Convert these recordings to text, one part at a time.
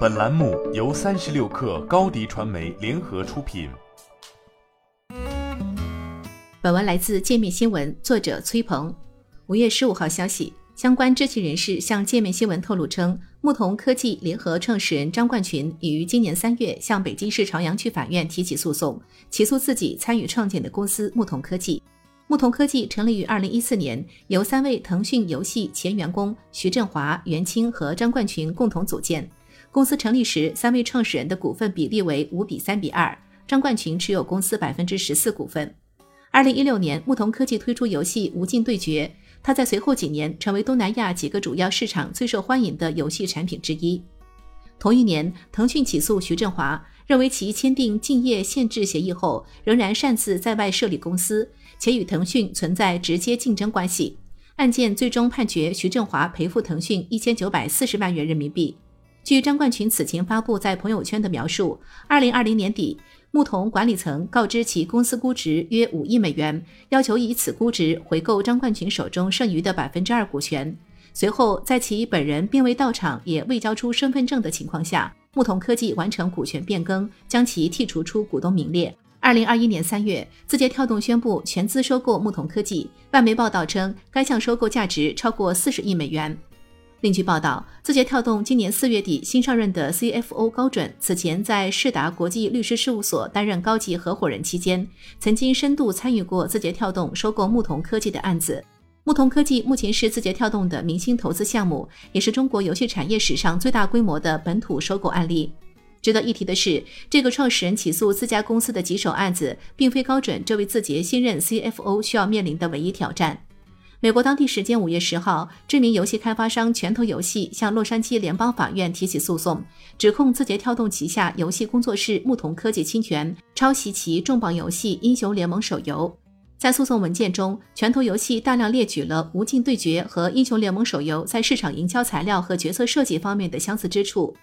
本栏目由三十六氪高低传媒联合出品。本文来自界面新闻，作者崔鹏。五月十五号消息，相关知情人士向界面新闻透露称，牧童科技联合创始人张冠群已于今年三月向北京市朝阳区法院提起诉讼，起诉自己参与创建的公司牧童科技。牧童科技成立于二零一四年，由三位腾讯游戏前员工徐振华、袁清和张冠群共同组建。公司成立时，三位创始人的股份比例为五比三比二，张冠群持有公司百分之十四股份。二零一六年，牧童科技推出游戏《无尽对决》，它在随后几年成为东南亚几个主要市场最受欢迎的游戏产品之一。同一年，腾讯起诉徐振华，认为其签订竞业限制协议后，仍然擅自在外设立公司。且与腾讯存在直接竞争关系。案件最终判决徐振华赔付腾讯一千九百四十万元人民币。据张冠群此前发布在朋友圈的描述，二零二零年底，牧童管理层告知其公司估值约五亿美元，要求以此估值回购张冠群手中剩余的百分之二股权。随后，在其本人并未到场，也未交出身份证的情况下，牧童科技完成股权变更，将其剔除出股东名列。二零二一年三月，字节跳动宣布全资收购牧童科技。外媒报道称，该项收购价值超过四十亿美元。另据报道，字节跳动今年四月底新上任的 CFO 高准，此前在世达国际律师事务所担任高级合伙人期间，曾经深度参与过字节跳动收购牧童科技的案子。牧童科技目前是字节跳动的明星投资项目，也是中国游戏产业史上最大规模的本土收购案例。值得一提的是，这个创始人起诉自家公司的棘手案子，并非高准这位字节新任 CFO 需要面临的唯一挑战。美国当地时间五月十号，知名游戏开发商拳头游戏向洛杉矶联邦法院提起诉讼，指控字节跳动旗下游戏工作室牧童科技侵权、抄袭其重磅游戏《英雄联盟》手游。在诉讼文件中，拳头游戏大量列举了《无尽对决》和《英雄联盟》手游在市场营销材料和角色设计方面的相似之处。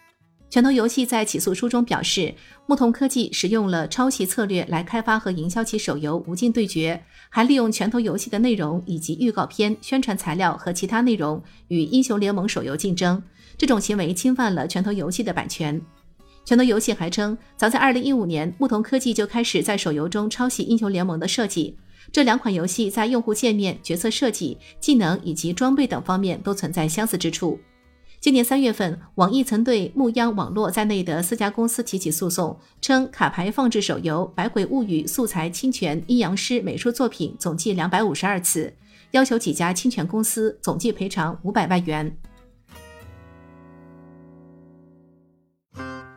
拳头游戏在起诉书中表示，牧童科技使用了抄袭策略来开发和营销其手游《无尽对决》，还利用拳头游戏的内容以及预告片、宣传材料和其他内容与英雄联盟手游竞争。这种行为侵犯了拳头游戏的版权。拳头游戏还称，早在2015年，牧童科技就开始在手游中抄袭英雄联盟的设计。这两款游戏在用户界面、角色设计、技能以及装备等方面都存在相似之处。今年三月份，网易曾对牧央网络在内的四家公司提起诉讼，称卡牌放置手游《百鬼物语》素材侵权阴阳师美术作品总计两百五十二次，要求几家侵权公司总计赔偿五百万元。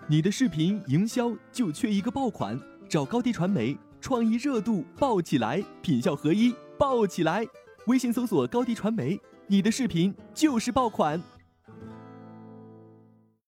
你的视频营销就缺一个爆款，找高低传媒，创意热度爆起来，品效合一爆起来。微信搜索高低传媒，你的视频就是爆款。